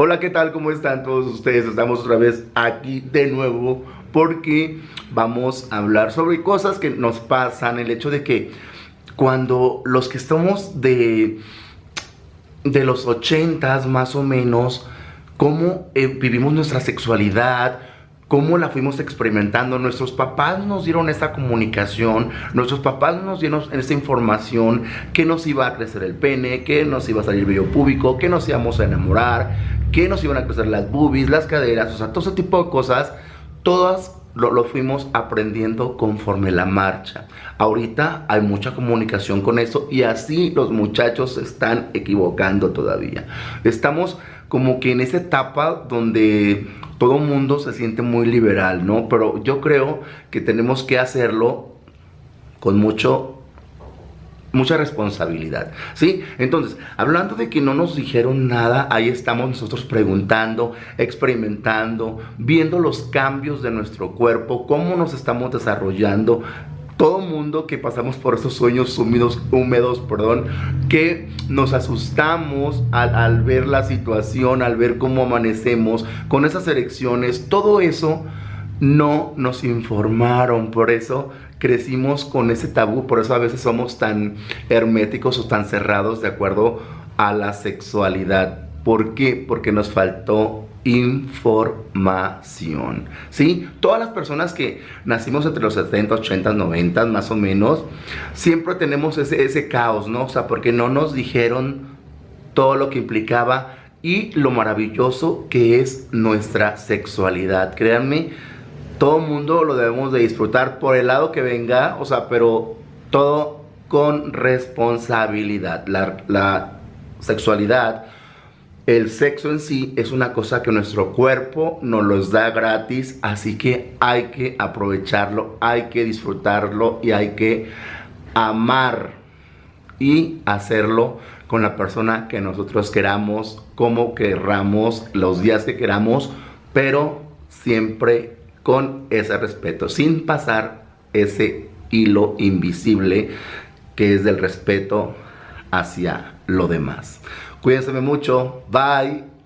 Hola, ¿qué tal? ¿Cómo están todos ustedes? Estamos otra vez aquí de nuevo porque vamos a hablar sobre cosas que nos pasan, el hecho de que cuando los que estamos de, de los ochentas más o menos, cómo eh, vivimos nuestra sexualidad, cómo la fuimos experimentando. Nuestros papás nos dieron esta comunicación, nuestros papás nos dieron esta información, que nos iba a crecer el pene, que nos iba a salir el vello público, que nos íbamos a enamorar, que nos iban a crecer las boobies, las caderas, o sea, todo ese tipo de cosas, todas lo, lo, fuimos aprendiendo conforme la marcha. Ahorita hay mucha comunicación con eso y así los muchachos se están equivocando todavía. Estamos como que en esa etapa donde todo mundo se siente muy liberal, ¿no? Pero yo creo que tenemos que hacerlo con mucho mucha responsabilidad, ¿sí? Entonces, hablando de que no nos dijeron nada, ahí estamos nosotros preguntando, experimentando, viendo los cambios de nuestro cuerpo, cómo nos estamos desarrollando, todo mundo que pasamos por esos sueños húmedos, húmedos perdón, que nos asustamos al, ver la situación, al ver cómo amanecemos, con esas elecciones, todo eso no nos informaron, por eso crecimos con ese tabú, por eso a veces somos tan herméticos o tan cerrados de acuerdo a la sexualidad. ¿Por qué? Porque nos faltó información. ¿Sí? Todas las personas que nacimos entre los 70, 80, 90 más o menos, siempre tenemos ese, caos, ¿no? O sea, porque no nos dijeron todo lo que implicaba y lo maravilloso que es nuestra sexualidad. Créanme, todo mundo lo debemos de disfrutar por el lado que venga, o sea, pero todo con responsabilidad. La sexualidad el sexo en sí es una cosa que nuestro cuerpo nos los da gratis, así que hay que aprovecharlo, hay que disfrutarlo y hay que amar y hacerlo con la persona que nosotros queramos, como querramos, los días que queramos, pero siempre con ese respeto, sin pasar ese hilo invisible que es del respeto hacia lo demás. Cuídense mucho. Bye.